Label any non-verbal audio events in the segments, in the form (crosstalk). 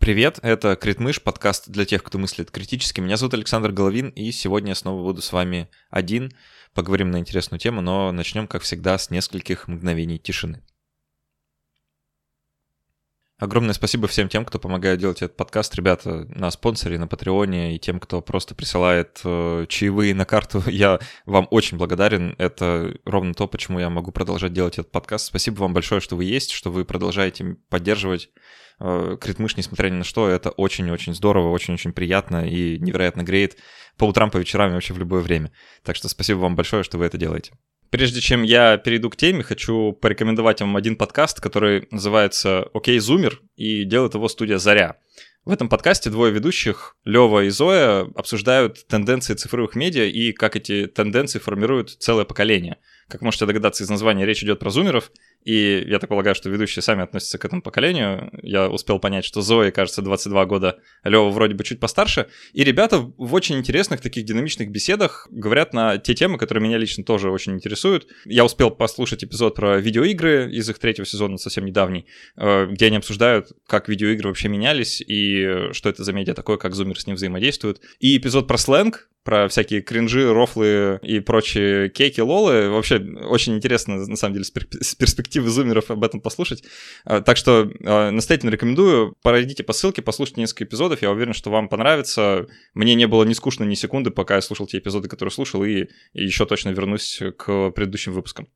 Привет, это Критмыш, подкаст для тех, кто мыслит критически. Меня зовут Александр Головин, и сегодня я снова буду с вами один. Поговорим на интересную тему, но начнем, как всегда, с нескольких мгновений тишины. Огромное спасибо всем тем, кто помогает делать этот подкаст. Ребята, на спонсоре, на Патреоне и тем, кто просто присылает э, чаевые на карту. (laughs) Я вам очень благодарен. Это ровно то, почему я могу продолжать делать этот подкаст. Спасибо вам большое, что вы есть, что вы продолжаете поддерживать э, Критмыш, несмотря ни на что. Это очень-очень здорово, очень-очень приятно и невероятно греет по утрам, по вечерам и вообще в любое время. Так что спасибо вам большое, что вы это делаете. Прежде чем я перейду к теме, хочу порекомендовать вам один подкаст, который называется «Окей, Зумер», и делает его студия «Заря». В этом подкасте двое ведущих, Лева и Зоя, обсуждают тенденции цифровых медиа и как эти тенденции формируют целое поколение. Как можете догадаться из названия, речь идет про зумеров, и я так полагаю, что ведущие сами относятся к этому поколению. Я успел понять, что Зои, кажется, 22 года, Лева вроде бы чуть постарше. И ребята в очень интересных таких динамичных беседах говорят на те темы, которые меня лично тоже очень интересуют. Я успел послушать эпизод про видеоигры из их третьего сезона, совсем недавний, э, где они обсуждают, как видеоигры вообще менялись и что это за медиа такое, как зумер с ним взаимодействует. И эпизод про сленг, про всякие кринжи, рофлы и прочие кейки, лолы. Вообще очень интересно, на самом деле, с перспективы зумеров об этом послушать. А, так что а, настоятельно рекомендую, пройдите по ссылке, послушайте несколько эпизодов, я уверен, что вам понравится. Мне не было ни скучно, ни секунды, пока я слушал те эпизоды, которые слушал, и еще точно вернусь к предыдущим выпускам.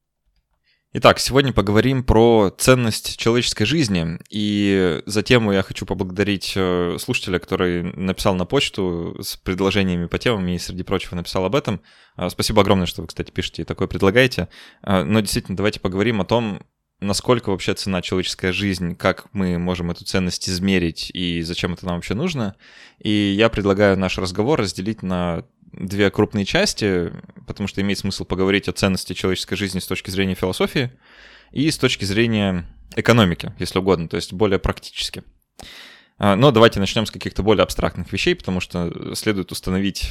Итак, сегодня поговорим про ценность человеческой жизни. И за тему я хочу поблагодарить э, слушателя, который написал на почту с предложениями по темам и, среди прочего, написал об этом. Э, спасибо огромное, что вы, кстати, пишете и такое предлагаете. Э, но действительно, давайте поговорим о том, насколько вообще цена человеческая жизнь, как мы можем эту ценность измерить и зачем это нам вообще нужно. И я предлагаю наш разговор разделить на две крупные части, потому что имеет смысл поговорить о ценности человеческой жизни с точки зрения философии и с точки зрения экономики, если угодно, то есть более практически. А, но давайте начнем с каких-то более абстрактных вещей, потому что следует установить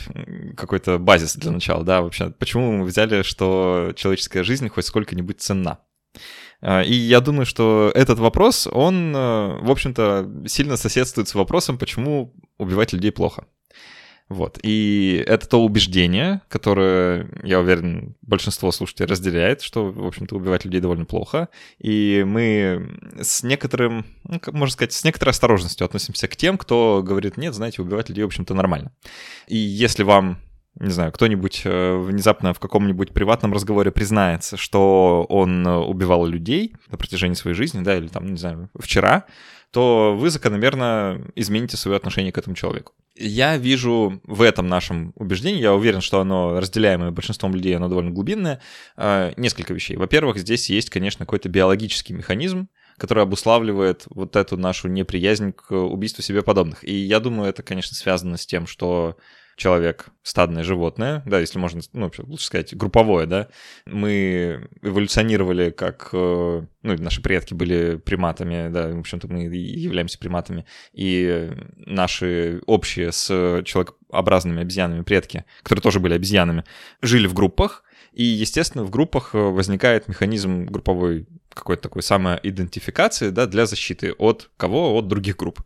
какой-то базис для начала, да, вообще, почему мы взяли, что человеческая жизнь хоть сколько-нибудь ценна. А, и я думаю, что этот вопрос, он, э, в общем-то, сильно соседствует с вопросом, почему убивать людей плохо. Вот. И это то убеждение, которое, я уверен, большинство слушателей разделяет, что, в общем-то, убивать людей довольно плохо. И мы с некоторым, ну, можно сказать, с некоторой осторожностью относимся к тем, кто говорит, нет, знаете, убивать людей, в общем-то, нормально. И если вам не знаю, кто-нибудь э, внезапно в каком-нибудь приватном разговоре признается, что он убивал людей на протяжении своей жизни, да, или там, не знаю, вчера, то вы закономерно измените свое отношение к этому человеку. Я вижу в этом нашем убеждении, я уверен, что оно разделяемое большинством людей, оно довольно глубинное, э, несколько вещей. Во-первых, здесь есть, конечно, какой-то биологический механизм, который обуславливает вот эту нашу неприязнь к убийству себе подобных. И я думаю, это, конечно, связано с тем, что человек стадное животное, да, если можно, ну, лучше сказать, групповое, да, мы эволюционировали как, э, ну, наши предки были приматами, да, в общем-то, мы являемся приматами, и наши общие с человекообразными обезьянами предки, которые тоже были обезьянами, жили в группах, и, естественно, в группах э, возникает механизм групповой какой-то такой самоидентификации, да, для защиты от кого? От других групп.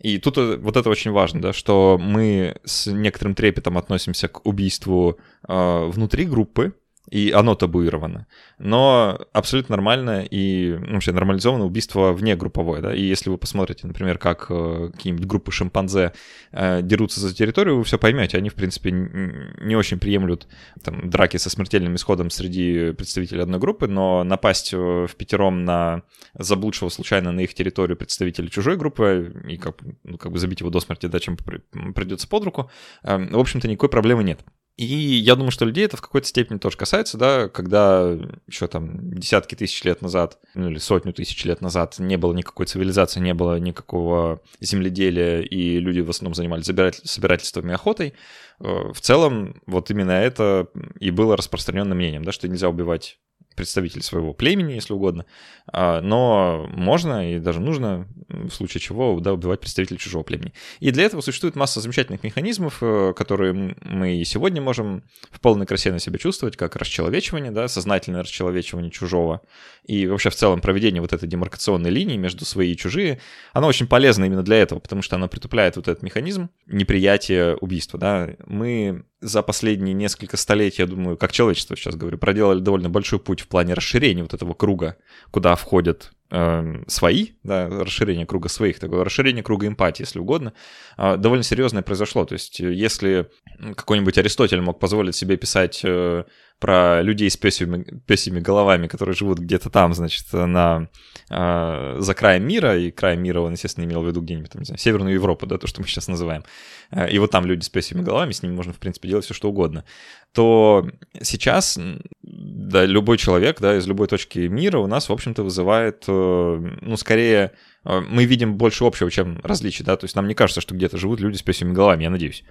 И тут э, вот это очень важно, да, что мы с некоторым трепетом относимся к убийству э, внутри группы, и оно табуировано. Но абсолютно нормально и ну, вообще нормализовано убийство вне групповое, да, и если вы посмотрите, например, как э, какие-нибудь группы шимпанзе э, дерутся за территорию, вы все поймете, они, в принципе, не очень приемлют там, драки со смертельным исходом среди представителей одной группы, но напасть э, в пятером на заблудшего случайно на их территорию представителя чужой группы и как, ну, как бы забить его до смерти, да, чем придется под руку, в общем-то, никакой проблемы нет. И я думаю, что людей это в какой-то степени тоже касается, да, когда еще там десятки тысяч лет назад, ну или сотню тысяч лет назад не было никакой цивилизации, не было никакого земледелия, и люди в основном занимались собирательством и охотой, э, в целом вот именно это и было распространенным мнением, да, что нельзя убивать представитель своего племени, если угодно, а, но можно и даже нужно, в случае чего, да, убивать представителей чужого племени. И для этого существует масса замечательных механизмов, э, которые мы и сегодня можем в полной красе на себя чувствовать, как расчеловечивание, да, сознательное расчеловечивание чужого, и вообще в целом проведение вот этой демаркационной линии между свои и чужие, оно очень полезно именно для этого, потому что оно притупляет вот этот механизм неприятия убийства, да. Мы за последние несколько столетий, я думаю, как человечество сейчас говорю, проделали довольно большой путь в плане расширения вот этого круга, куда входят э, свои, да, расширение круга своих, такое расширение круга эмпатии, если угодно, э, довольно серьезное произошло. То есть, если какой-нибудь Аристотель мог позволить себе писать э, про людей с песями, песями головами, которые живут где-то там, значит, на, э, за краем мира, и краем мира он, естественно, имел в виду где-нибудь, там, не знаю, Северную Европу, да, то, что мы сейчас называем, э, и вот там люди с песями головами, с ними можно, в принципе, делать все, что угодно, то сейчас, да, любой человек, да, из любой точки мира у нас, в общем-то, вызывает, э, ну, скорее, э, мы видим больше общего, чем различий, да, то есть нам не кажется, что где-то живут люди с песями головами, я надеюсь.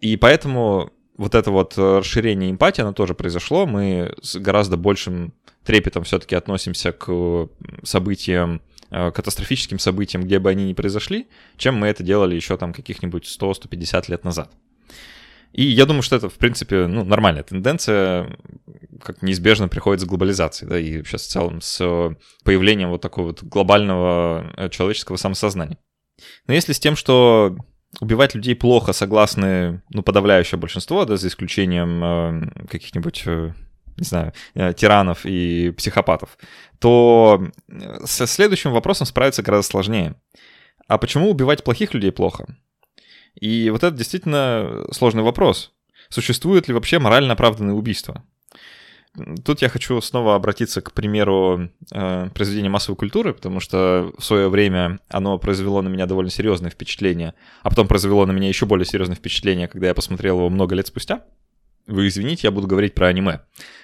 И поэтому вот это вот э, расширение эмпатии, оно тоже произошло. Мы с гораздо большим трепетом все-таки относимся к событиям, э, катастрофическим событиям, где бы они ни произошли, чем мы это делали еще там каких-нибудь 100-150 лет назад. И я думаю, что это, в принципе, ну, нормальная тенденция, как неизбежно приходит с глобализацией, да, и сейчас в целом с появлением вот такого вот глобального э, человеческого самосознания. Но если с тем, что убивать людей плохо согласны, ну, подавляющее большинство, да, за исключением э, каких-нибудь, э, не знаю, э, тиранов и психопатов, то э, со следующим вопросом справиться гораздо сложнее. А почему убивать плохих людей плохо? И вот это действительно сложный вопрос. Существует ли вообще морально оправданное убийство? Тут я хочу снова обратиться к примеру э, произведения массовой культуры, потому что в свое время оно произвело на меня довольно серьезное впечатление, а потом произвело на меня еще более серьезное впечатление, когда я посмотрел его много лет спустя. Вы извините, я буду говорить про аниме.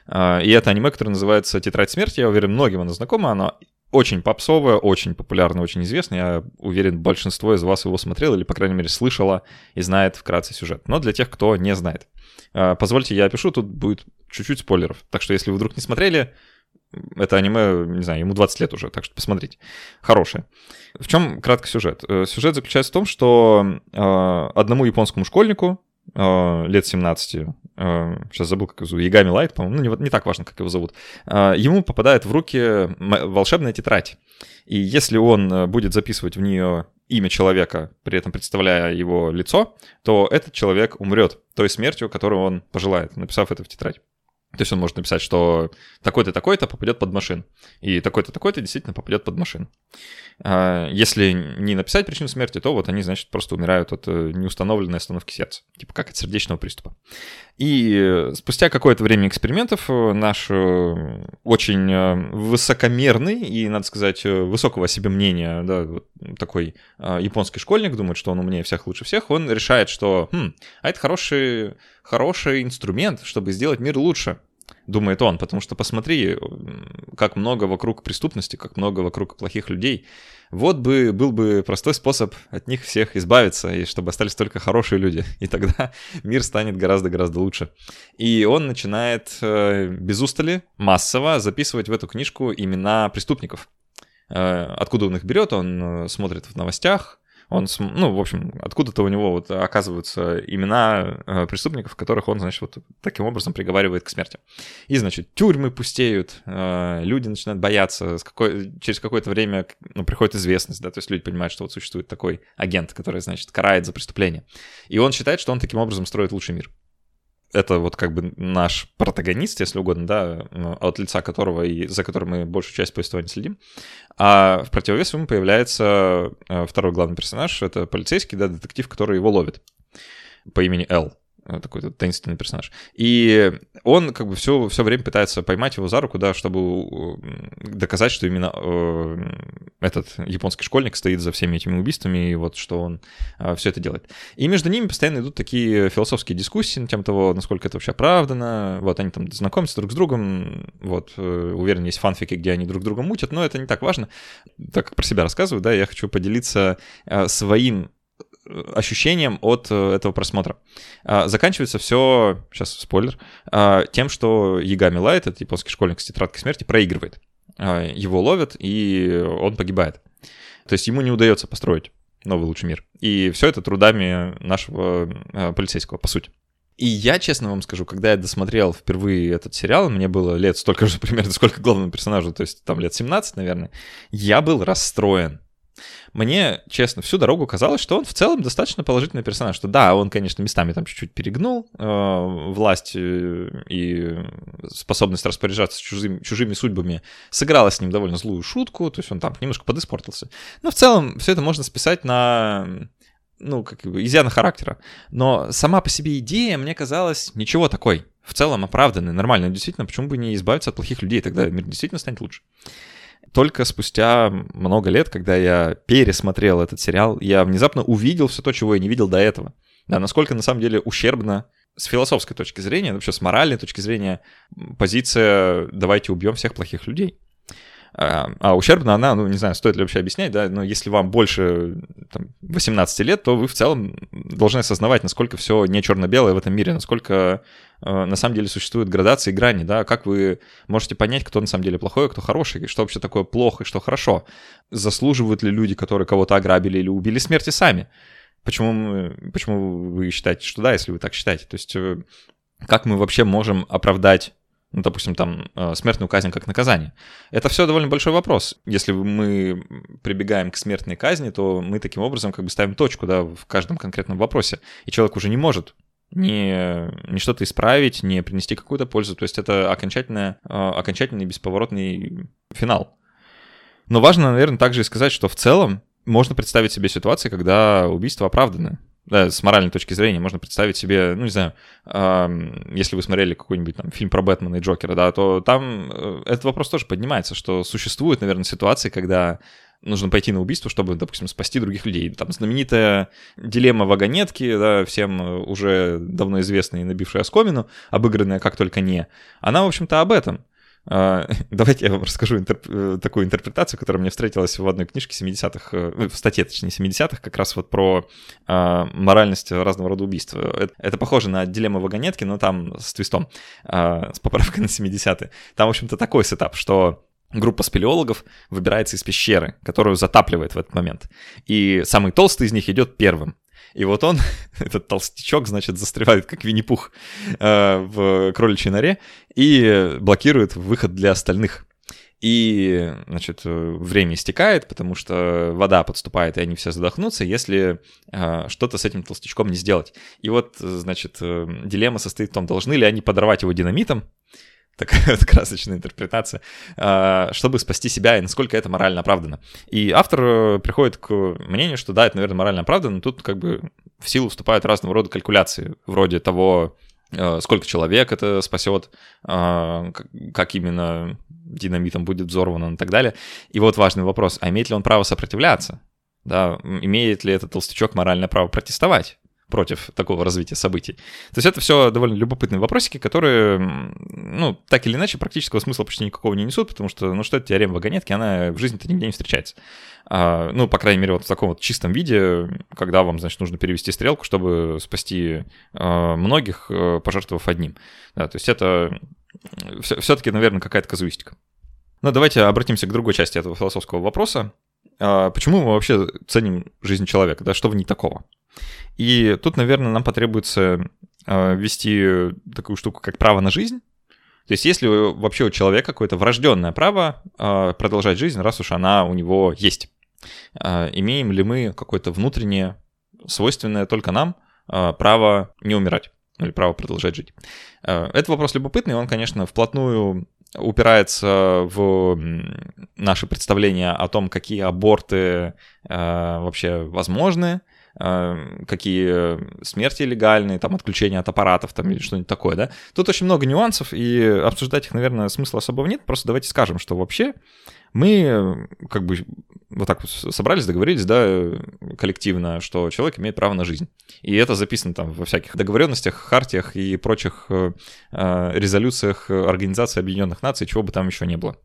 Э, и это аниме, которое называется «Тетрадь смерти», я уверен, многим оно знакомо, оно очень попсовое, очень популярное, очень известное. Я уверен, большинство из вас его смотрел или, по крайней мере, слышало и знает вкратце сюжет. Но для тех, кто не знает. Э, позвольте, я опишу, тут будет чуть-чуть спойлеров. Так что если вы вдруг не смотрели, это аниме, не знаю, ему 20 лет уже, так что посмотрите. Хорошее. В чем краткий сюжет? Э, сюжет заключается в том, что э, одному японскому школьнику э, лет 17, э, сейчас забыл, как его зовут, Ягами Лайт, по-моему, ну не, не так важно, как его зовут, э, ему попадает в руки волшебная тетрадь. И если он э, будет записывать в нее имя человека, при этом представляя его лицо, то этот человек умрет той смертью, которую он пожелает, написав это в тетрадь. То есть он может написать, что такой-то, такой-то попадет под машин. И такой-то, такой-то действительно попадет под машин. А, если не написать причину смерти, то вот они, значит, просто умирают от э, неустановленной остановки сердца. Типа как от сердечного приступа. И спустя какое-то время экспериментов э, наш э, очень высокомерный и, надо сказать, высокого себе мнения, да, вот такой японский школьник, думает, что он умнее всех, лучше всех, он решает, что хм, а это хороший, хороший инструмент, чтобы сделать мир лучше думает он, потому что посмотри, как много вокруг преступности, как много вокруг плохих людей. Вот бы был бы простой способ от них всех избавиться, и чтобы остались только хорошие люди, (laughs) и тогда мир станет гораздо-гораздо лучше. И он начинает э, без устали, массово записывать в эту книжку имена преступников. Э, откуда он их берет, он э, смотрит в новостях, он, ну, в общем, откуда-то у него вот оказываются имена э, преступников, которых он, значит, вот таким образом приговаривает к смерти. И, значит, тюрьмы пустеют, э, люди начинают бояться, какой, через какое-то время ну, приходит известность, да, то есть люди понимают, что вот существует такой агент, который, значит, карает за преступление. И он считает, что он таким образом строит лучший мир это вот как бы наш протагонист, если угодно, да, от лица которого и за которым мы большую часть повествования следим. А в противовес ему появляется э, второй главный персонаж, это полицейский, да, детектив, который его ловит по имени Эл. Э, такой таинственный персонаж. И он как бы все, все время пытается поймать его за руку, да, чтобы доказать, что именно э, этот японский школьник стоит за всеми этими убийствами, и вот что он э, все это делает. И между ними постоянно идут такие философские дискуссии на тему того, насколько это вообще оправдано. Вот они там знакомятся друг с другом. Вот, уверен, есть фанфики, где они друг друга мутят, но это не так важно. Так как про себя рассказываю, да, я хочу поделиться своим ощущением от этого просмотра. Заканчивается все, сейчас спойлер, тем, что Ягами Лайт, этот японский школьник с тетрадкой смерти, проигрывает. Его ловят, и он погибает. То есть ему не удается построить новый лучший мир. И все это трудами нашего полицейского, по сути. И я, честно вам скажу, когда я досмотрел впервые этот сериал, мне было лет столько же (laughs) примерно, сколько главному персонажу, то есть там лет 17, наверное, я был расстроен. Мне, честно, всю дорогу казалось, что он в целом достаточно положительный персонаж. Что да, он, конечно, местами там чуть-чуть перегнул э, власть э, и способность распоряжаться чужими, чужими судьбами сыграла с ним довольно злую шутку, то есть он там немножко подиспортился. Но в целом все это можно списать на ну, как бы, изъяна характера. Но сама по себе идея мне казалась ничего такой. В целом оправданной, нормальной. Действительно, почему бы не избавиться от плохих людей? Тогда мир действительно станет лучше. Только спустя много лет, когда я пересмотрел этот сериал, я внезапно увидел все то, чего я не видел до этого. Да, насколько на самом деле ущербно с философской точки зрения, вообще с моральной точки зрения, позиция «давайте убьем всех плохих людей». А, а ущербна она, ну, не знаю, стоит ли вообще объяснять, да, но если вам больше там, 18 лет, то вы в целом должны осознавать, насколько все не черно-белое в этом мире, насколько э, на самом деле существуют градации и грани, да, как вы можете понять, кто на самом деле плохой, а кто хороший, и что вообще такое плохо и что хорошо. Заслуживают ли люди, которые кого-то ограбили или убили смерти сами? Почему, почему вы считаете, что да, если вы так считаете? То есть э, как мы вообще можем оправдать ну, допустим, там, э, смертную казнь как наказание. Это все довольно большой вопрос. Если мы прибегаем к смертной казни, то мы таким образом как бы ставим точку, да, в каждом конкретном вопросе. И человек уже не может не, не что-то исправить, не принести какую-то пользу. То есть это окончательное, э, окончательный бесповоротный финал. Но важно, наверное, также и сказать, что в целом можно представить себе ситуации, когда убийство оправданы да, с моральной точки зрения можно представить себе, ну, не знаю, э, если вы смотрели какой-нибудь там фильм про Бэтмена и Джокера, да, то там э, этот вопрос тоже поднимается, что существуют, наверное, ситуации, когда нужно пойти на убийство, чтобы, допустим, спасти других людей. Там знаменитая дилемма вагонетки, да, всем уже давно известная и набившая оскомину, обыгранная как только не, она, в общем-то, об этом. А, (laughs) давайте я вам расскажу интерп... Э, такую интерпретацию, которая мне встретилась в одной книжке 70-х, э, ну, в статье, точнее, 70-х, как раз вот про э, моральность разного рода убийств. Это, похоже на дилемму вагонетки, но там с твистом, э, с поправкой на 70-е. Там, в общем-то, такой сетап, что группа спелеологов выбирается из пещеры, которую затапливает в этот момент. И самый толстый из них идет первым. И вот он, (laughs) этот толстячок, значит, застревает, как Винни-Пух, э, в кроличьей норе и блокирует выход для остальных. И, значит, время истекает, потому что вода подступает, и они все задохнутся, если э, что-то с этим толстячком не сделать. И вот, значит, э, дилемма состоит в том, должны ли они подорвать его динамитом, такая вот красочная интерпретация, а, чтобы спасти себя и насколько это морально оправдано. И автор э, приходит к мнению, что да, это, наверное, морально оправдано, но тут как бы в силу вступают разного рода калькуляции, вроде того, э, сколько человек это спасет, а, как именно динамитом будет взорвано и так далее. И вот важный вопрос, а имеет ли он право сопротивляться? Да, имеет ли этот толстячок моральное право протестовать? Против такого развития событий. То есть это все довольно любопытные вопросики, которые, ну, так или иначе, практического смысла почти никакого не несут, потому что, ну, что это теорема вагонетки, она в жизни-то нигде не встречается. А, ну, по крайней мере, вот в таком вот чистом виде, когда вам, значит, нужно перевести стрелку, чтобы спасти а, многих, а, пожертвовав одним. Да, то есть это все-таки, наверное, какая-то казуистика. Но давайте обратимся к другой части этого философского вопроса. А, почему мы вообще ценим жизнь человека? Да, что в ней такого? И тут, наверное, нам потребуется э, ввести такую штуку, как право на жизнь. То есть если вообще у человека какое-то врожденное право э, продолжать жизнь, раз уж она у него есть. Имеем ли мы какое-то внутреннее, свойственное только нам, право не умирать или право продолжать жить? Это вопрос любопытный, он, конечно, вплотную упирается в наше представление о том, какие аборты вообще возможны, какие смерти легальные, там, отключение от аппаратов, там, или что-нибудь такое, да. Тут очень много нюансов, и обсуждать их, наверное, смысла особого нет, просто давайте скажем, что вообще мы как бы вот так вот собрались, договорились, да, коллективно, что человек имеет право на жизнь. И это записано там во всяких договоренностях, хартиях и прочих э, э резолюциях Организации Объединенных Наций, чего бы там еще не было.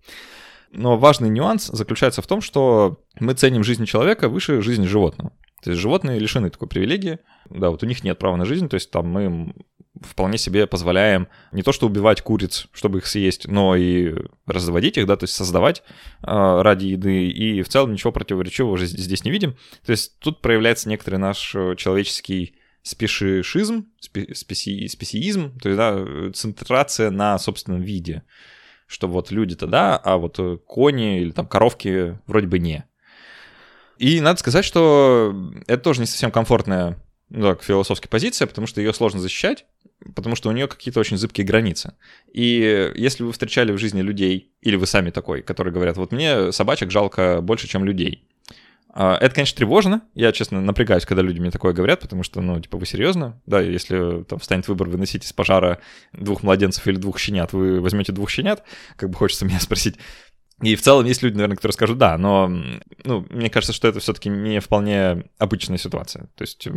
Но важный нюанс заключается в том, что мы ценим жизнь человека выше жизни животного. То есть животные лишены такой привилегии, да, вот у них нет права на жизнь, то есть там мы вполне себе позволяем не то что убивать куриц, чтобы их съесть, но и разводить их, да, то есть создавать э, ради еды, и в целом ничего противоречивого уже здесь не видим. То есть тут проявляется некоторый наш э, человеческий спешишизм, спеси, спесиизм, то есть, да, центрация на собственном виде, что вот люди-то да, а вот кони или там коровки вроде бы не. И надо сказать, что это тоже не совсем комфортная ну, так, философская позиция, потому что ее сложно защищать, потому что у нее какие-то очень зыбкие границы. И если вы встречали в жизни людей, или вы сами такой, которые говорят, вот мне собачек жалко больше, чем людей, а, это, конечно, тревожно. Я, честно, напрягаюсь, когда люди мне такое говорят, потому что, ну, типа, вы серьезно? Да, если там встанет выбор выносить из пожара двух младенцев или двух щенят, вы возьмете двух щенят? Как бы хочется меня (laughs) спросить. И в целом есть люди, наверное, которые скажут да, но ну, мне кажется, что это все-таки не вполне обычная ситуация. То есть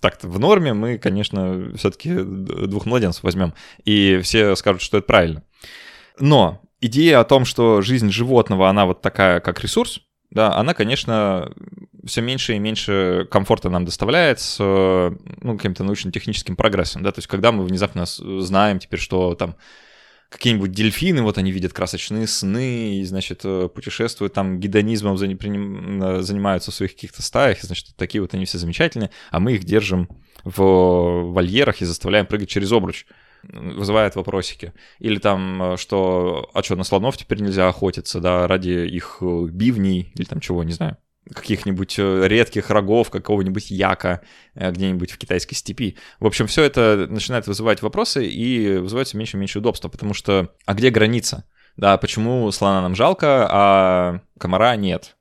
так-то в норме мы, конечно, все-таки двух младенцев возьмем, и все скажут, что это правильно. Но идея о том, что жизнь животного, она вот такая, как ресурс, да, она, конечно, все меньше и меньше комфорта нам доставляет с ну, каким-то научно-техническим прогрессом, да, то есть когда мы внезапно знаем теперь, что там какие-нибудь дельфины, вот они видят красочные сны, и, значит, э, путешествуют там гедонизмом, э, занимаются в своих каких-то стаях, и, значит, такие вот они все замечательные, а мы их держим в вольерах и заставляем прыгать через обруч вызывает вопросики. Или там, э, что, а что, на слонов теперь нельзя охотиться, да, ради их бивней или там чего, не знаю каких-нибудь э, редких рогов какого-нибудь яка э, где-нибудь в китайской степи. В общем, все это начинает вызывать вопросы и вызывает все меньше и меньше удобства, потому что, а где граница? Да, почему слона нам жалко, а комара нет?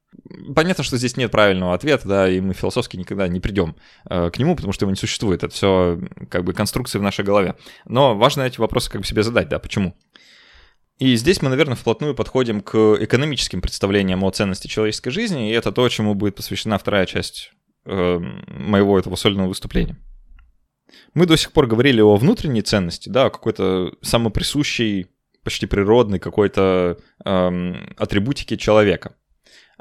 Понятно, что здесь нет правильного ответа, да, и мы философски никогда не придем э, к нему, потому что его не существует. Это все как бы конструкции в нашей голове. Но важно эти вопросы как бы себе задать, да, почему? И здесь мы, наверное, вплотную подходим к экономическим представлениям о ценности человеческой жизни, и это то, чему будет посвящена вторая часть э, моего этого сольного выступления. Мы до сих пор говорили о внутренней ценности, да, о какой-то самоприсущей, почти природной какой-то э, атрибутике человека.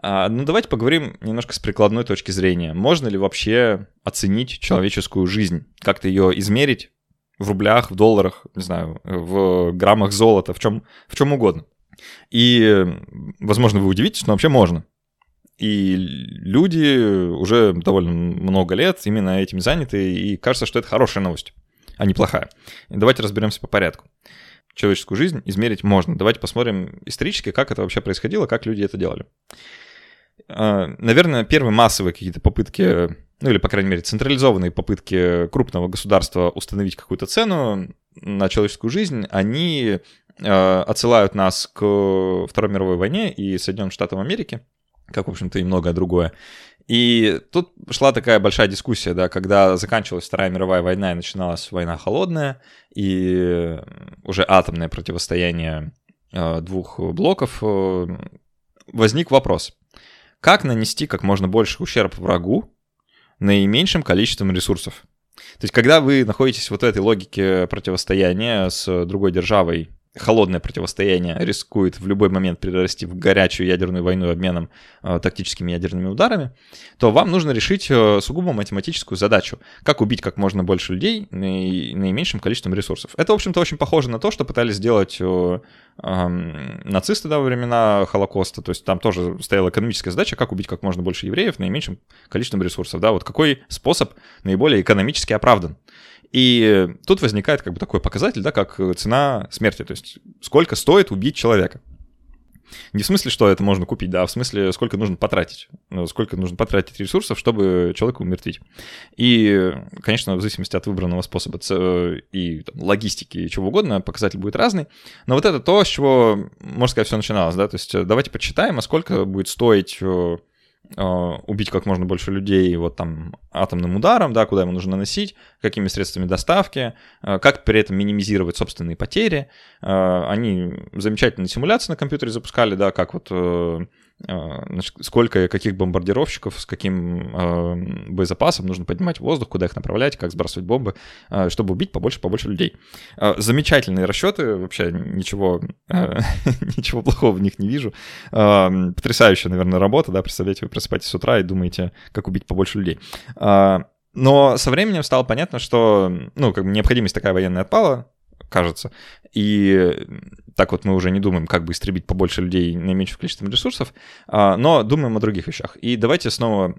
А, ну, давайте поговорим немножко с прикладной точки зрения. Можно ли вообще оценить человеческую жизнь, как-то ее измерить, в рублях, в долларах, не знаю, в граммах золота, в чем, в чем угодно. И, возможно, вы удивитесь, но вообще можно. И люди уже довольно много лет именно этим заняты, и кажется, что это хорошая новость, а не плохая. Давайте разберемся по порядку. Человеческую жизнь измерить можно. Давайте посмотрим исторически, как это вообще происходило, как люди это делали. А, наверное, первые массовые какие-то попытки ну или, по крайней мере, централизованные попытки крупного государства установить какую-то цену на человеческую жизнь, они э, отсылают нас к Второй мировой войне и Соединенным Штатам Америки, как, в общем-то, и многое другое. И тут шла такая большая дискуссия, да, когда заканчивалась Вторая мировая война и начиналась война холодная, и уже атомное противостояние э, двух блоков, э, возник вопрос, как нанести как можно больше ущерб врагу, наименьшим количеством ресурсов. То есть, когда вы находитесь вот в этой логике противостояния с другой державой, холодное противостояние рискует в любой момент перерасти в горячую ядерную войну обменом э, тактическими ядерными ударами, то вам нужно решить э, сугубо математическую задачу. Как убить как можно больше людей наименьшим количеством ресурсов. Это, в общем-то, очень похоже на то, что пытались сделать э, э, нацисты да, во времена Холокоста. То есть там тоже стояла экономическая задача, как убить как можно больше евреев наименьшим количеством ресурсов. Да, вот какой способ наиболее экономически оправдан. И тут возникает как бы такой показатель, да, как цена смерти, то есть сколько стоит убить человека. Не в смысле, что это можно купить, да, а в смысле, сколько нужно потратить. Ну, сколько нужно потратить ресурсов, чтобы человека умертвить. И, конечно, в зависимости от выбранного способа и там, логистики и чего угодно, показатель будет разный. Но вот это то, с чего, можно сказать, все начиналось, да. То есть давайте почитаем, а сколько будет стоить э, Э, убить как можно больше людей вот там атомным ударом, да, куда ему нужно наносить, какими средствами доставки, э, как при этом минимизировать собственные потери. Э, они замечательные симуляции на компьютере запускали, да, как вот значит, сколько каких бомбардировщиков, с каким боезапасом нужно поднимать в воздух, куда их направлять, как сбрасывать бомбы, чтобы убить побольше-побольше людей. Замечательные расчеты, вообще ничего, (laughs) ничего плохого в них не вижу. Потрясающая, наверное, работа, да, представляете, вы просыпаетесь с утра и думаете, как убить побольше людей. Но со временем стало понятно, что, ну, как бы необходимость такая военная отпала, кажется. И так вот мы уже не думаем, как бы истребить побольше людей наименьшим количеством ресурсов, а, но думаем о других вещах. И давайте снова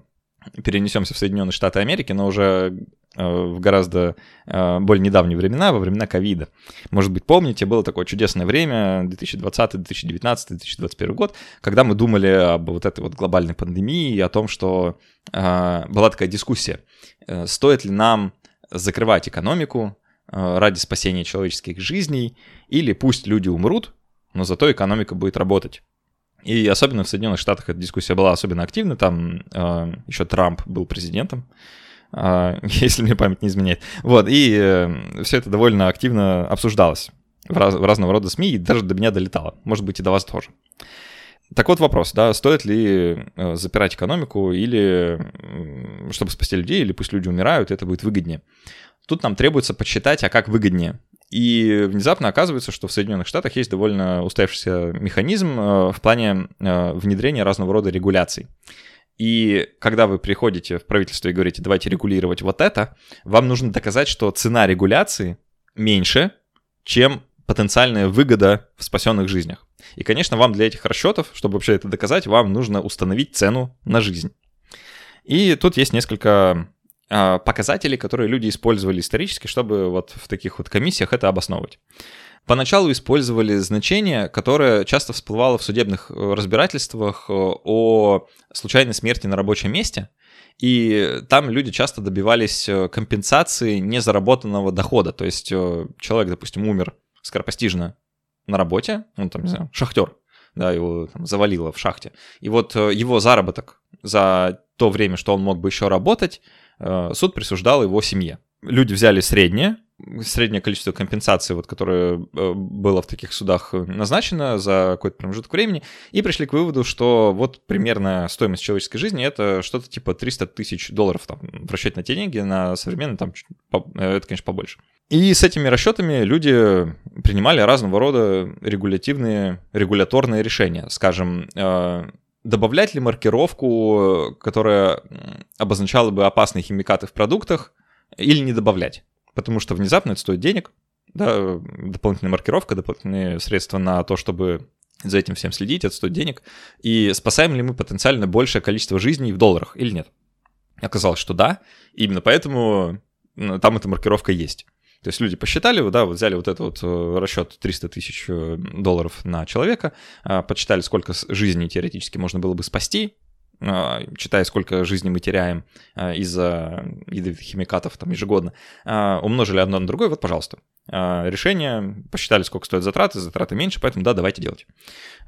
перенесемся в Соединенные Штаты Америки, но уже э, в гораздо э, более недавние времена, во времена ковида. Может быть, помните, было такое чудесное время, 2020, 2019, 2021 год, когда мы думали об вот этой вот глобальной пандемии и о том, что э, была такая дискуссия, стоит ли нам закрывать экономику, ради спасения человеческих жизней, или пусть люди умрут, но зато экономика будет работать. И особенно в Соединенных Штатах эта дискуссия была особенно активна, там э, еще Трамп был президентом, э, (laughs) если мне память не изменяет. Вот, и э, все это довольно активно обсуждалось в, раз, в разного рода СМИ, и даже до меня долетало, может быть, и до вас тоже. Так вот вопрос, да, стоит ли э, запирать экономику или чтобы спасти людей, или пусть люди умирают, это будет выгоднее. Тут нам требуется подсчитать, а как выгоднее. И внезапно оказывается, что в Соединенных Штатах есть довольно устоявшийся механизм э, в плане э, внедрения разного рода регуляций. И когда вы приходите в правительство и говорите, давайте регулировать вот это, вам нужно доказать, что цена регуляции меньше, чем потенциальная выгода в спасенных жизнях. И, конечно, вам для этих расчетов, чтобы вообще это доказать, вам нужно установить цену на жизнь. И тут есть несколько показатели, которые люди использовали исторически, чтобы вот в таких вот комиссиях это обосновывать. Поначалу использовали значение, которое часто всплывало в судебных э, разбирательствах э, о случайной смерти на рабочем месте, и там люди часто добивались э, компенсации незаработанного дохода. То есть человек, допустим, умер скоропостижно на работе, он там, не знаю, шахтер, да, его там завалило в шахте. И вот его заработок за то время, что он мог бы еще работать, суд присуждал его семье. Люди взяли среднее, среднее количество компенсации, вот, которое э, было в таких судах назначено за какой-то промежуток времени, и пришли к выводу, что вот примерно стоимость человеческой жизни это что-то типа 300 тысяч долларов, там, в расчете на те деньги, на современные, там, э, это, конечно, побольше. И с этими расчетами люди принимали разного рода регулятивные, регуляторные решения. Скажем, добавлять ли маркировку, которая обозначала бы опасные химикаты в продуктах, или не добавлять. Потому что внезапно это стоит денег, да, дополнительная маркировка, дополнительные средства на то, чтобы за этим всем следить, это стоит денег. И спасаем ли мы потенциально большее количество жизней в долларах или нет? Оказалось, что да, именно поэтому там эта маркировка есть. То есть люди посчитали, да, вот взяли вот этот вот э, расчет 300 тысяч э, долларов на человека, а, подсчитали, сколько жизней теоретически можно было бы спасти, читая, сколько жизней мы теряем из-за ядовитых химикатов там ежегодно, умножили одно на другое, вот, пожалуйста. Решение, посчитали, сколько стоят затраты, затраты меньше, поэтому да, давайте делать.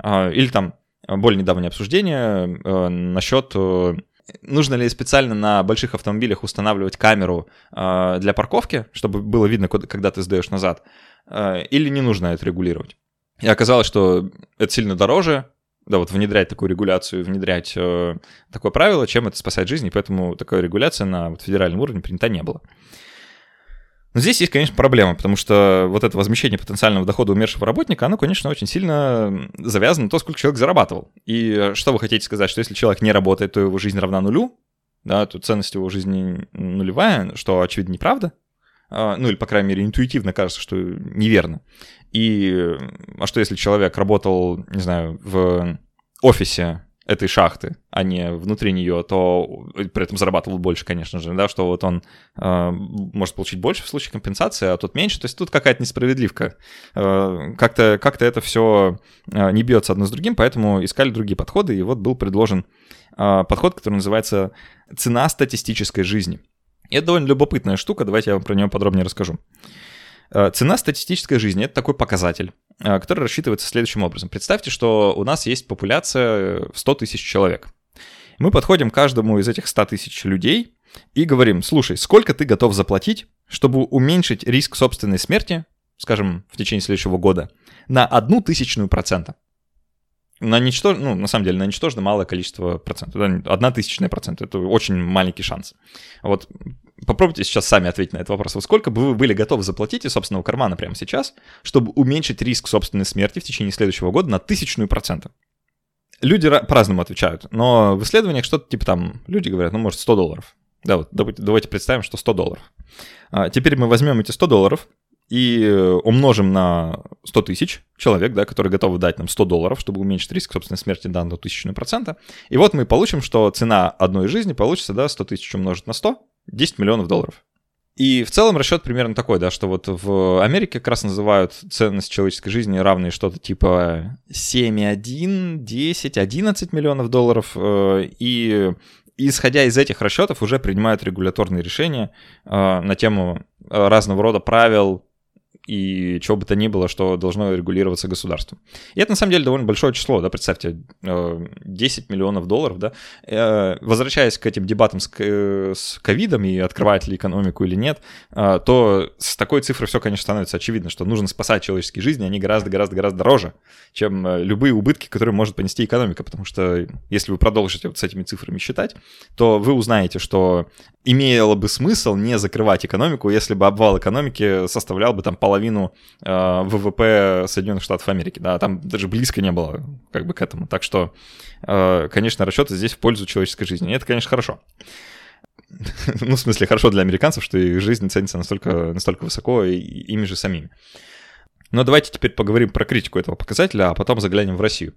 Или там более недавнее обсуждение э, насчет нужно ли специально на больших автомобилях устанавливать камеру э, для парковки, чтобы было видно, куда, когда ты сдаешь назад, э, или не нужно это регулировать. И оказалось, что это сильно дороже, да, вот внедрять такую регуляцию, внедрять э, такое правило, чем это спасать жизни, поэтому такая регуляция на вот, федеральном уровне принята не было. Но здесь есть, конечно, проблема, потому что вот это возмещение потенциального дохода умершего работника, оно, конечно, очень сильно завязано на то, сколько человек зарабатывал. И что вы хотите сказать, что если человек не работает, то его жизнь равна нулю, да, то ценность его жизни нулевая, что, очевидно, неправда. А, ну, или, по крайней мере, интуитивно кажется, что неверно. И а что, если человек работал, не знаю, в офисе этой шахты, а не внутри нее, то при этом зарабатывал больше, конечно же, да, что вот он э, может получить больше в случае компенсации, а тут меньше. То есть тут какая-то несправедливка. Э, как-то как это все э, не бьется одно с другим, поэтому искали другие подходы, и вот был предложен э, подход, который называется «цена статистической жизни». И это довольно любопытная штука, давайте я вам про нее подробнее расскажу. Э, цена статистической жизни — это такой показатель, который рассчитывается следующим образом. Представьте, что у нас есть популяция в 100 тысяч человек. Мы подходим к каждому из этих 100 тысяч людей и говорим, слушай, сколько ты готов заплатить, чтобы уменьшить риск собственной смерти, скажем, в течение следующего года, на одну тысячную процента? на ничтож... ну, на самом деле, на ничтожно малое количество процентов. Одна тысячная процента. Это очень маленький шанс. Вот попробуйте сейчас сами ответить на этот вопрос. Вот сколько бы вы были готовы заплатить из собственного кармана прямо сейчас, чтобы уменьшить риск собственной смерти в течение следующего года на тысячную процента? Люди по-разному отвечают, но в исследованиях что-то типа там, люди говорят, ну, может, 100 долларов. Да, вот давайте представим, что 100 долларов. А теперь мы возьмем эти 100 долларов и умножим на 100 тысяч человек, да, которые готовы дать нам 100 долларов, чтобы уменьшить риск собственной смерти одну тысячную процента. И вот мы получим, что цена одной жизни получится, да, 100 тысяч умножить на 100, 10 миллионов долларов. И в целом расчет примерно такой, да, что вот в Америке как раз называют ценность человеческой жизни равной что-то типа 7,1, 10, 11 миллионов долларов. Э, и исходя из этих расчетов уже принимают регуляторные решения э, на тему разного рода правил, и чего бы то ни было, что должно регулироваться государством. И это на самом деле довольно большое число, да, представьте, 10 э, миллионов долларов, да. Э, возвращаясь к этим дебатам э, с ковидом и открывает ли экономику или нет, то с такой цифрой все, конечно, становится очевидно, что нужно спасать человеческие жизни, они гораздо-гораздо-гораздо дороже, чем любые убытки, которые может понести экономика, потому что если вы продолжите вот с этими цифрами считать, то вы узнаете, что имело бы смысл не закрывать экономику, если бы обвал экономики составлял бы там половину э, ВВП Соединенных Штатов Америки, да, там даже близко не было как бы к этому. Так что, э, конечно, расчеты здесь в пользу человеческой жизни. И это, конечно, хорошо. (laughs) ну, в смысле, хорошо для американцев, что их жизнь ценится настолько, настолько высоко и, ими же самими. Но давайте теперь поговорим про критику этого показателя, а потом заглянем в Россию.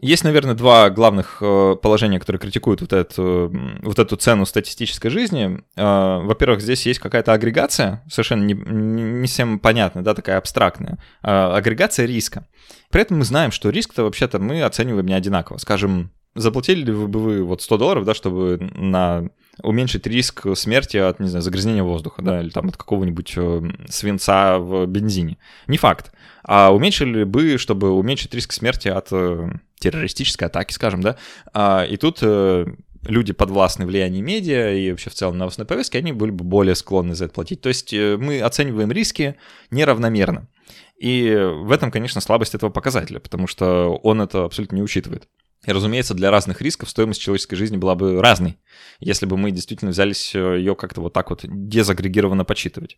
Есть, наверное, два главных э, положения, которые критикуют вот эту, вот эту цену статистической жизни. Э, во-первых, здесь есть какая-то агрегация, совершенно не, не всем понятная, да, такая абстрактная, агрегация риска. При этом мы знаем, что риск-то вообще-то мы оцениваем не одинаково. Скажем, заплатили ли бы вы вот 100 долларов, да, чтобы на уменьшить риск смерти от, не знаю, загрязнения воздуха, да, или там от какого-нибудь э, свинца в бензине. Не факт. А уменьшили бы, чтобы уменьшить риск смерти от э, террористической атаки, скажем, да. А, и тут э, люди подвластны влиянию медиа и вообще в целом новостной повестки, они были бы более склонны за это платить. То есть мы оцениваем риски неравномерно. И в этом, конечно, слабость этого показателя, потому что он это абсолютно не учитывает. И, разумеется, для разных рисков стоимость человеческой жизни была бы разной, если бы мы действительно взялись э, ее как-то вот так вот дезагрегированно подсчитывать.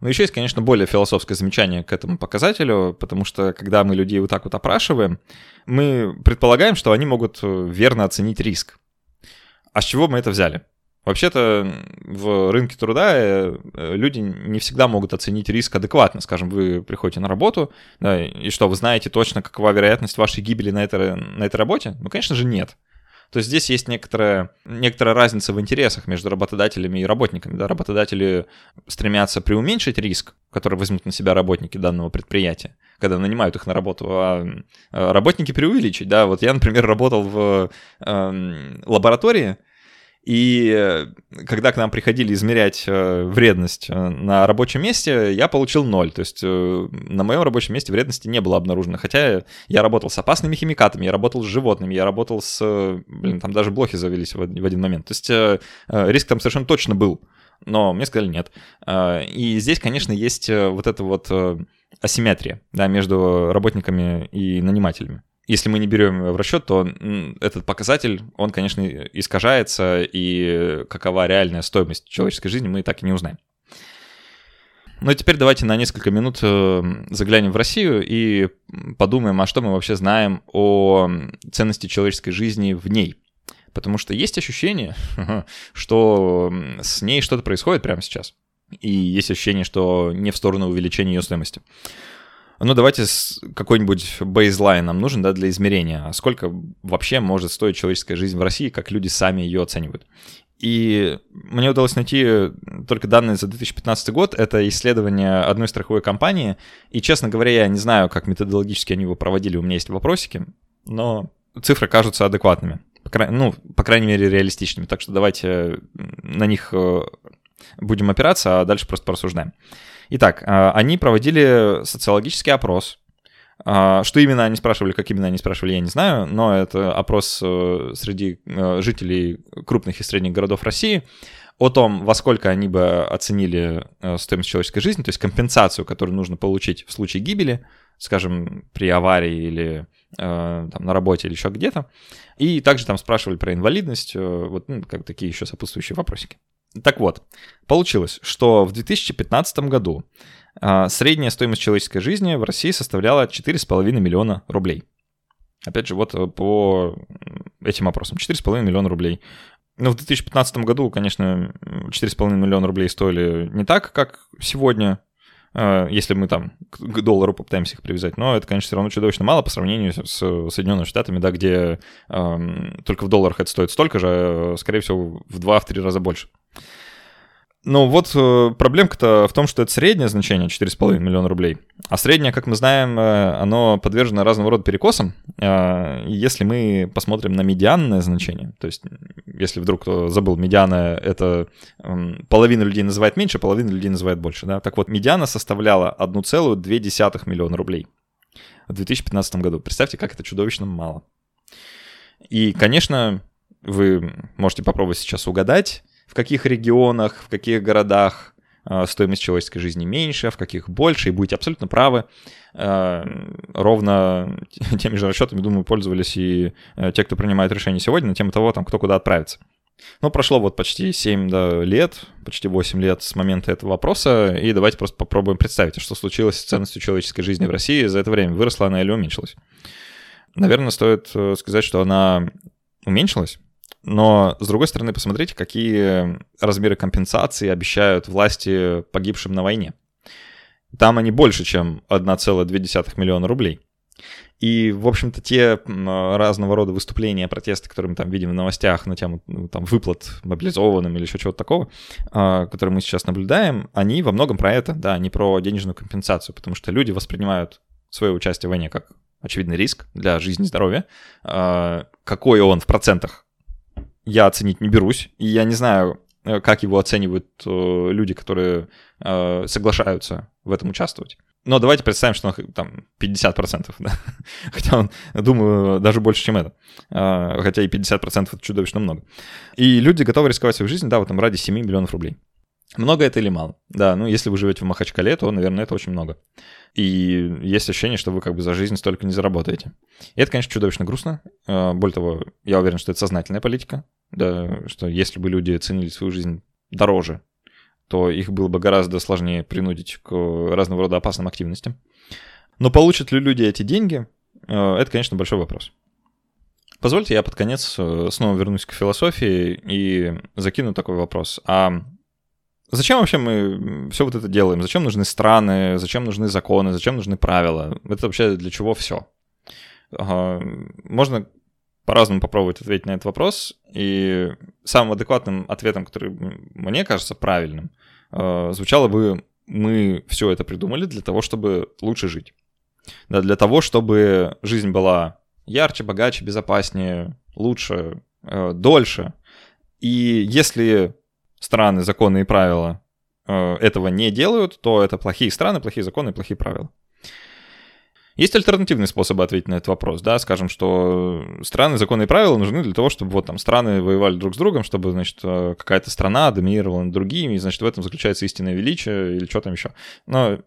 Но еще есть, конечно, более философское замечание к этому показателю, потому что когда мы людей вот так вот опрашиваем, мы предполагаем, что они могут э, верно оценить риск. А с чего мы это взяли? Вообще-то в рынке труда э, люди не всегда могут оценить риск адекватно. Скажем, вы приходите на работу, да, и что, вы знаете точно, какова вероятность вашей гибели на этой, на этой работе? Ну, конечно же, нет. То есть здесь есть некоторая, некоторая разница в интересах между работодателями и работниками. Да? Работодатели стремятся преуменьшить риск, который возьмут на себя работники данного предприятия, когда нанимают их на работу, а работники преувеличить. Да? Вот я, например, работал в э, лаборатории, и э, когда к нам приходили измерять э, вредность э, на рабочем месте, я получил ноль. То есть на моем рабочем месте вредности не было обнаружено. Хотя я работал с опасными химикатами, я работал с животными, я работал с... Блин, там даже блохи завелись в один момент. То есть риск там совершенно точно был. Но мне сказали нет. И здесь, конечно, есть вот эта вот асимметрия да, между работниками и нанимателями если мы не берем в расчет, то этот показатель, он, конечно, искажается, и какова реальная стоимость человеческой жизни, мы так и не узнаем. Ну и теперь давайте на несколько минут э, заглянем в Россию и подумаем, а что мы вообще знаем о ценности человеческой жизни в ней. Потому что есть ощущение, (laughs) что с ней что-то происходит прямо сейчас. И есть ощущение, что не в сторону увеличения ее стоимости. Ну, давайте какой-нибудь бейзлайн нам нужен, да, для измерения. А сколько вообще может стоить человеческая жизнь в России, как люди сами ее оценивают? И мне удалось найти только данные за 2015 год. Это исследование одной страховой компании. И, честно говоря, я не знаю, как методологически они его проводили. У меня есть вопросики. Но цифры кажутся адекватными. По край... Ну, по крайней мере, реалистичными. Так что давайте на них э, будем опираться, а дальше просто порассуждаем. Итак, а, они проводили социологический опрос. А, что именно они спрашивали, как именно они спрашивали, я не знаю, но это опрос э, среди э, жителей крупных и средних городов России о том, во сколько они бы оценили э, стоимость человеческой жизни, то есть компенсацию, которую нужно получить в случае гибели, скажем, при аварии или там, на работе или еще где-то. И также там спрашивали про инвалидность, вот ну, как такие еще сопутствующие вопросики. Так вот, получилось, что в 2015 году средняя стоимость человеческой жизни в России составляла 4,5 миллиона рублей. Опять же, вот по этим опросам 4,5 миллиона рублей. Ну, в 2015 году, конечно, 4,5 миллиона рублей стоили не так, как сегодня, э, если мы там к доллару попытаемся их привязать, но это, конечно, все равно чудовищно мало по сравнению с Соединенными Штатами, да, где э, только в долларах это стоит столько же, а, скорее всего, в 2-3 раза больше. Ну вот э, проблемка-то в том, что это среднее значение 4,5 миллиона рублей. А среднее, как мы знаем, э, оно подвержено разного рода перекосам. Э, если мы посмотрим на медианное значение, то есть если вдруг кто забыл, медиана — это половина людей называет меньше, половина людей называет больше. Да? Так вот, медиана составляла 1,2 миллиона рублей в 2015 году. Представьте, как это чудовищно мало. И, конечно, вы можете попробовать сейчас угадать, в каких регионах, в каких городах э, стоимость человеческой жизни меньше, в каких больше, и будете абсолютно правы. Э, ровно (laughs) теми же расчетами, думаю, пользовались и э, те, кто принимает решение сегодня на тему того, там, кто куда отправится. Ну, прошло вот почти 7 да, лет, почти 8 лет с момента этого вопроса, и давайте просто попробуем представить, что случилось с ценностью человеческой жизни в России за это время. Выросла она или уменьшилась? Наверное, стоит сказать, что она уменьшилась, но, с другой стороны, посмотрите, какие размеры компенсации обещают власти погибшим на войне. Там они больше, чем 1,2 миллиона рублей. И, в общем-то, те разного рода выступления, протесты, которые мы там видим в новостях на тему ну, там, выплат мобилизованным или еще чего-то такого, а, которые мы сейчас наблюдаем, они во многом про это, да, не про денежную компенсацию, потому что люди воспринимают свое участие в войне как очевидный риск для жизни и здоровья. А, какой он в процентах я оценить не берусь, и я не знаю, э, как его оценивают э, люди, которые э, соглашаются в этом участвовать. Но давайте представим, что он там 50%, (laughs) да? хотя он, думаю, даже больше, чем это. Хотя и 50% это чудовищно много. И люди готовы рисковать свою жизнь, да, вот там ради 7 миллионов рублей. Много это или мало? Да, ну если вы живете в Махачкале, то, наверное, это очень много. И есть ощущение, что вы как бы за жизнь столько не заработаете. И это, конечно, чудовищно грустно. А, более того, я уверен, что это сознательная политика, да, что если бы люди ценили свою жизнь дороже, то их было бы гораздо сложнее принудить к разного рода опасным активностям. Но получат ли люди эти деньги, а, это, конечно, большой вопрос. Позвольте, я под конец э, снова вернусь к философии и закину такой вопрос. А Зачем вообще мы все вот это делаем? Зачем нужны страны? Зачем нужны законы? Зачем нужны правила? Это вообще для чего все? Можно по-разному попробовать ответить на этот вопрос. И самым адекватным ответом, который мне кажется правильным, а, звучало бы мы все это придумали для того, чтобы лучше жить. Да, для того, чтобы жизнь была ярче, богаче, безопаснее, лучше, э, дольше. И если страны, законы и правила э, этого не делают, то это плохие страны, плохие законы и плохие правила. Есть альтернативные способы ответить на этот вопрос, да, скажем, что страны, законы и правила нужны для того, чтобы вот там страны воевали друг с другом, чтобы, значит, э, какая-то страна доминировала над другими, и, значит, в этом заключается истинное величие или что там еще. Но,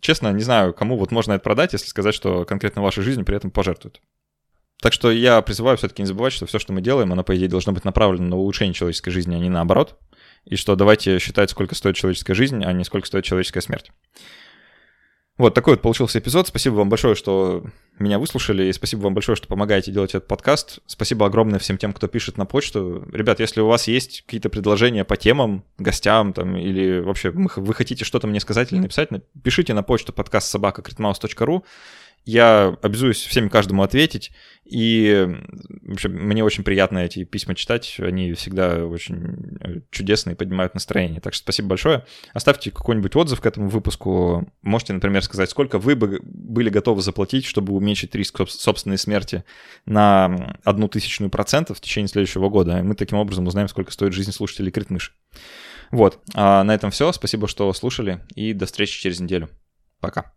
честно, не знаю, кому вот можно это продать, если сказать, что конкретно вашей жизнью при этом пожертвуют. Так что я призываю все-таки не забывать, что все, что мы делаем, оно, по идее, должно быть направлено на улучшение человеческой жизни, а не наоборот. И что давайте считать, сколько стоит человеческая жизнь, а не сколько стоит человеческая смерть. Вот такой вот получился эпизод. Спасибо вам большое, что меня выслушали, и спасибо вам большое, что помогаете делать этот подкаст. Спасибо огромное всем тем, кто пишет на почту. Ребят, если у вас есть какие-то предложения по темам, гостям, там, или вообще вы хотите что-то мне сказать или написать, пишите на почту подкаст собака я обязуюсь всем каждому ответить, и вообще мне очень приятно эти письма читать, они всегда очень чудесные, поднимают настроение. Так что спасибо большое. Оставьте какой-нибудь отзыв к этому выпуску. Можете, например, сказать, сколько вы бы были готовы заплатить, чтобы уменьшить риск собственной смерти на одну тысячную процентов в течение следующего года. Мы таким образом узнаем, сколько стоит жизнь слушателей Критмыш. Вот, а на этом все. Спасибо, что слушали, и до встречи через неделю. Пока.